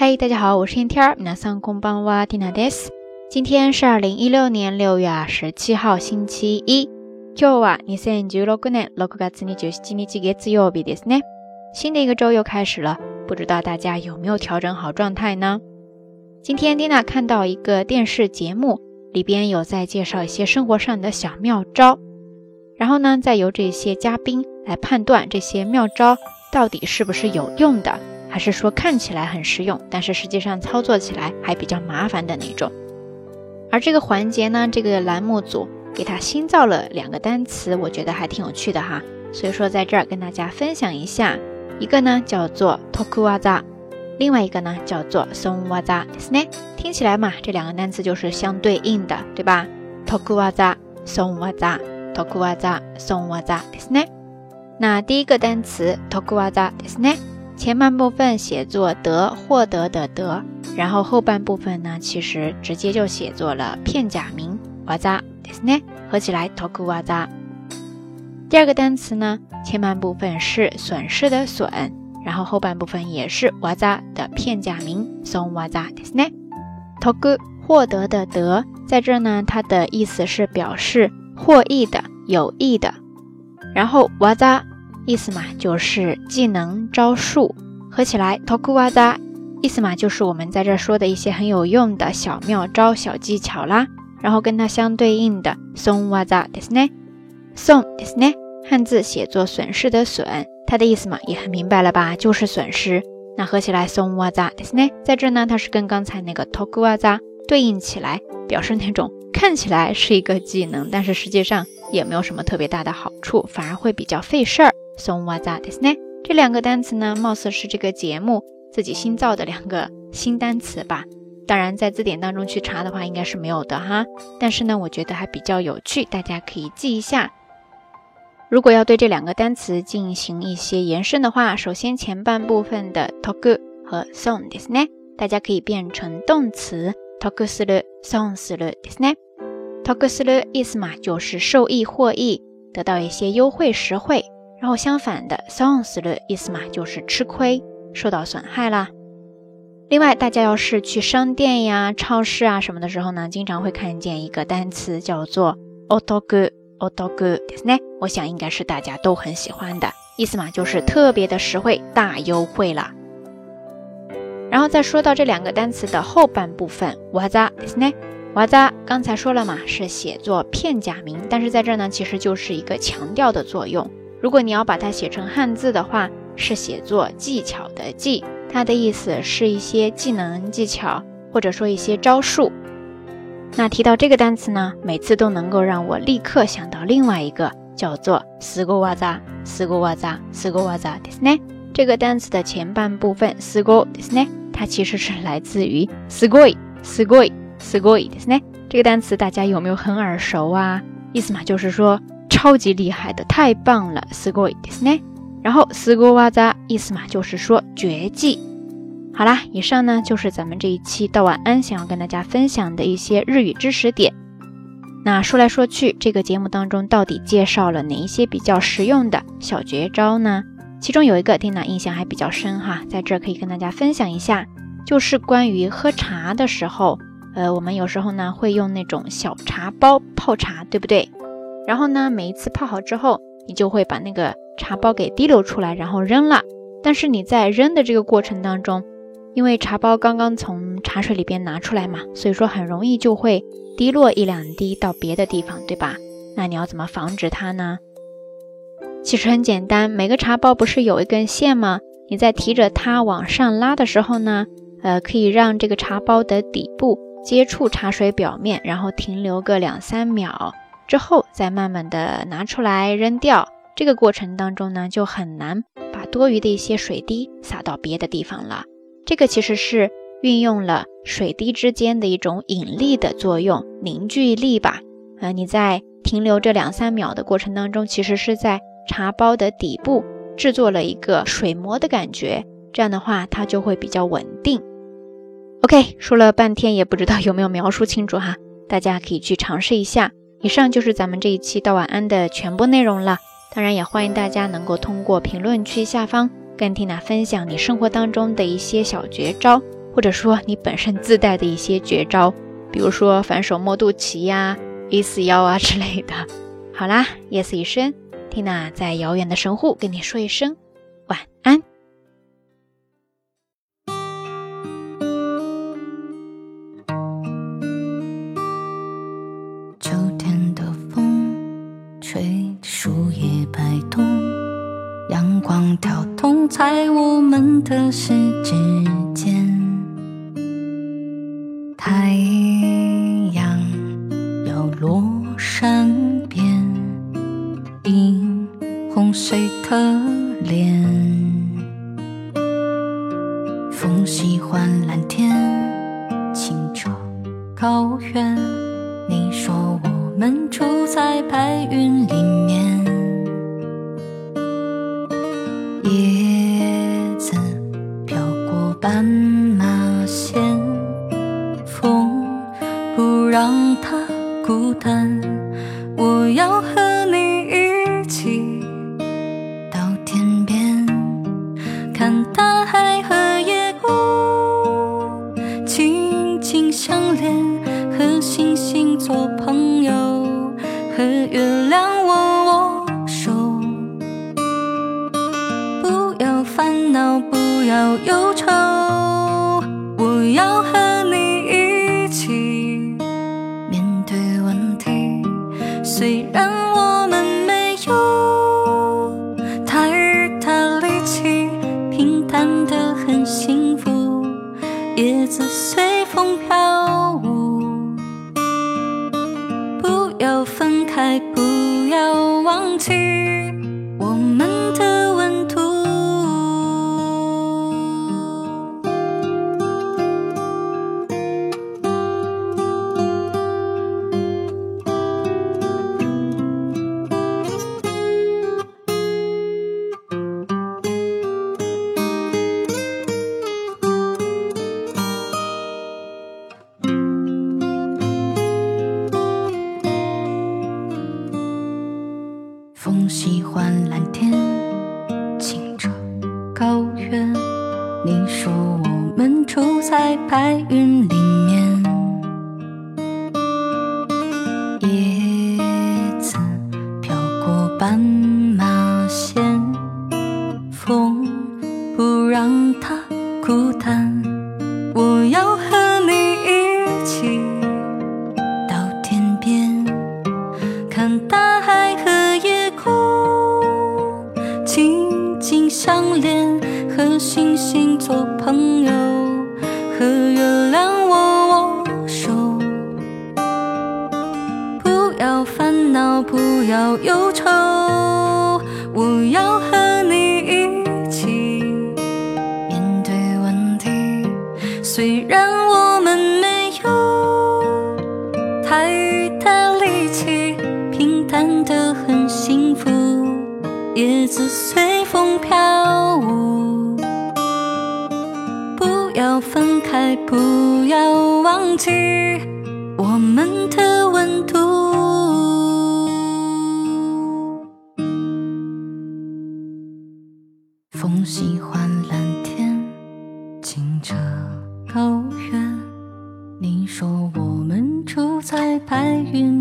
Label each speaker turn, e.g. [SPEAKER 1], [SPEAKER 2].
[SPEAKER 1] 嗨，大家好，我是天天儿。皆さんこんばんは、ティナです。今天是二零一六年六月二十七号，星期一。今日は二千十六年六月二十七日月曜日ですね。新的一个周又开始了，不知道大家有没有调整好状态呢？今天蒂娜看到一个电视节目，里边有在介绍一些生活上的小妙招，然后呢，再由这些嘉宾来判断这些妙招到底是不是有用的。 还是说看起来很实用，但是实际上操作起来还比较麻烦的那种。而这个环节呢，这个栏目组给他新造了两个单词，我觉得还挺有趣的哈。所以说在这儿跟大家分享一下，一个呢叫做 tokuwaza，另外一个呢叫做 sonwaza，是呢，听起来嘛，这两个单词就是相对应的，对吧？tokuwaza，sonwaza，tokuwaza，sonwaza，是呢。那第一个单词 tokuwaza，是呢。前半部分写作得获得的得，然后后半部分呢，其实直接就写作了片假名哇扎，ですね，合起来 toku 哇扎。第二个单词呢，前半部分是损失的损，然后后半部分也是哇扎的片假名松哇扎，ですね。toku 获得的得，在这呢，它的意思是表示获益的、有益的，然后哇扎。 意思嘛，就是技能招数合起来，tokuwaza，意思嘛，就是我们在这说的一些很有用的小妙招、小技巧啦。然后跟它相对应的 sonwaza ですね，son ですね，汉字写作损失的损，它的意思嘛也很明白了吧，就是损失。那合起来 sonwaza ですね，在这呢，它是跟刚才那个 tokuwaza 对应起来，表示那种看起来是一个技能，但是实际上也没有什么特别大的好处，反而会比较费事儿。 松哇扎ですね。这两个单词呢，貌似是这个节目自己新造的两个新单词吧。当然，在字典当中去查的话，应该是没有的哈。但是呢，我觉得还比较有趣，大家可以记一下。如果要对这两个单词进行一些延伸的话，首先前半部分的 toku 和 son ですね，大家可以变成动词 toku する、son するですね。toku する意思嘛，就是受益、获益，得到一些优惠、实惠。 然后相反的，songs 的意思嘛，就是吃亏、受到损害啦。另外，大家要是去商店呀、超市啊什么的时候呢，经常会看见一个单词叫做 otoku，otoku，ですね。我想应该是大家都很喜欢的意思嘛，就是特别的实惠、大优惠啦。然后再说到这两个单词的后半部分，waza，ですね。waza 刚才说了嘛，是写作片假名，但是在这呢，其实就是一个强调的作用。 如果你要把它写成汉字的话，是写作技巧的技，它的意思是一些技能技巧，或者说一些招数。那提到这个单词呢，每次都能够让我立刻想到另外一个，叫做斯ゴワザ、斯ゴワザ、斯ゴワザですね。这个单词的前半部分斯ゴですね，它其实是来自于すごい、すごい、すごいですね。这个单词大家有没有很耳熟啊？意思嘛，就是说。 超级厉害的，太棒了，すごいですね。然后すごわざ意思嘛，就是说绝技。好啦，以上呢就是咱们这一期到晚安想要跟大家分享的一些日语知识点。那说来说去，这个节目当中到底介绍了哪一些比较实用的小绝招呢？其中有一个听娜印象还比较深哈，在这可以跟大家分享一下，就是关于喝茶的时候，呃，我们有时候呢会用那种小茶包泡茶，对不对？ 然后呢，每一次泡好之后，你就会把那个茶包给滴溜出来，然后扔了。但是你在扔的这个过程当中，因为茶包刚刚从茶水里边拿出来嘛，所以说很容易就会滴落一两滴到别的地方，对吧？那你要怎么防止它呢？其实很简单，每个茶包不是有一根线吗？你在提着它往上拉的时候呢，呃，可以让这个茶包的底部接触茶水表面，然后停留个两三秒。之后再慢慢的拿出来扔掉，这个过程当中呢，就很难把多余的一些水滴洒到别的地方了。这个其实是运用了水滴之间的一种引力的作用，凝聚力吧。呃，你在停留这两三秒的过程当中，其实是在茶包的底部制作了一个水膜的感觉，这样的话它就会比较稳定。OK，说了半天也不知道有没有描述清楚哈，大家可以去尝试一下。以上就是咱们这一期到晚安的全部内容了。当然，也欢迎大家能够通过评论区下方跟缇娜分享你生活当中的一些小绝招，或者说你本身自带的一些绝招，比如说反手摸肚脐呀、A 四腰啊之类的。好啦，夜色已深，缇娜在遥远的神户跟你说一声
[SPEAKER 2] 秋天的风吹树叶摆动，阳光跳动在我们的世之间。太阳要落山边，映红谁的脸？风喜欢蓝天，清澈高原。说我们住在白云里面，叶子飘过斑马线，风不让它孤单。我要和不要忧愁，我要和你一起面对问题。虽然我们没有太大力气，平淡的很幸福，叶子随风飘舞。不要分开，不要忘记风喜欢蓝天，清澈高原。你说我们住在白云里面，叶子飘过斑马线，风不让它孤单。星星做朋友，和月亮握握手。不要烦恼，不要忧愁，我要和你一起。面对问题。虽然我们没有太大力气，平淡的很幸福，叶子随风飘不要忘记我们的温度。风喜欢蓝天，清澈高原。你说我们住在白云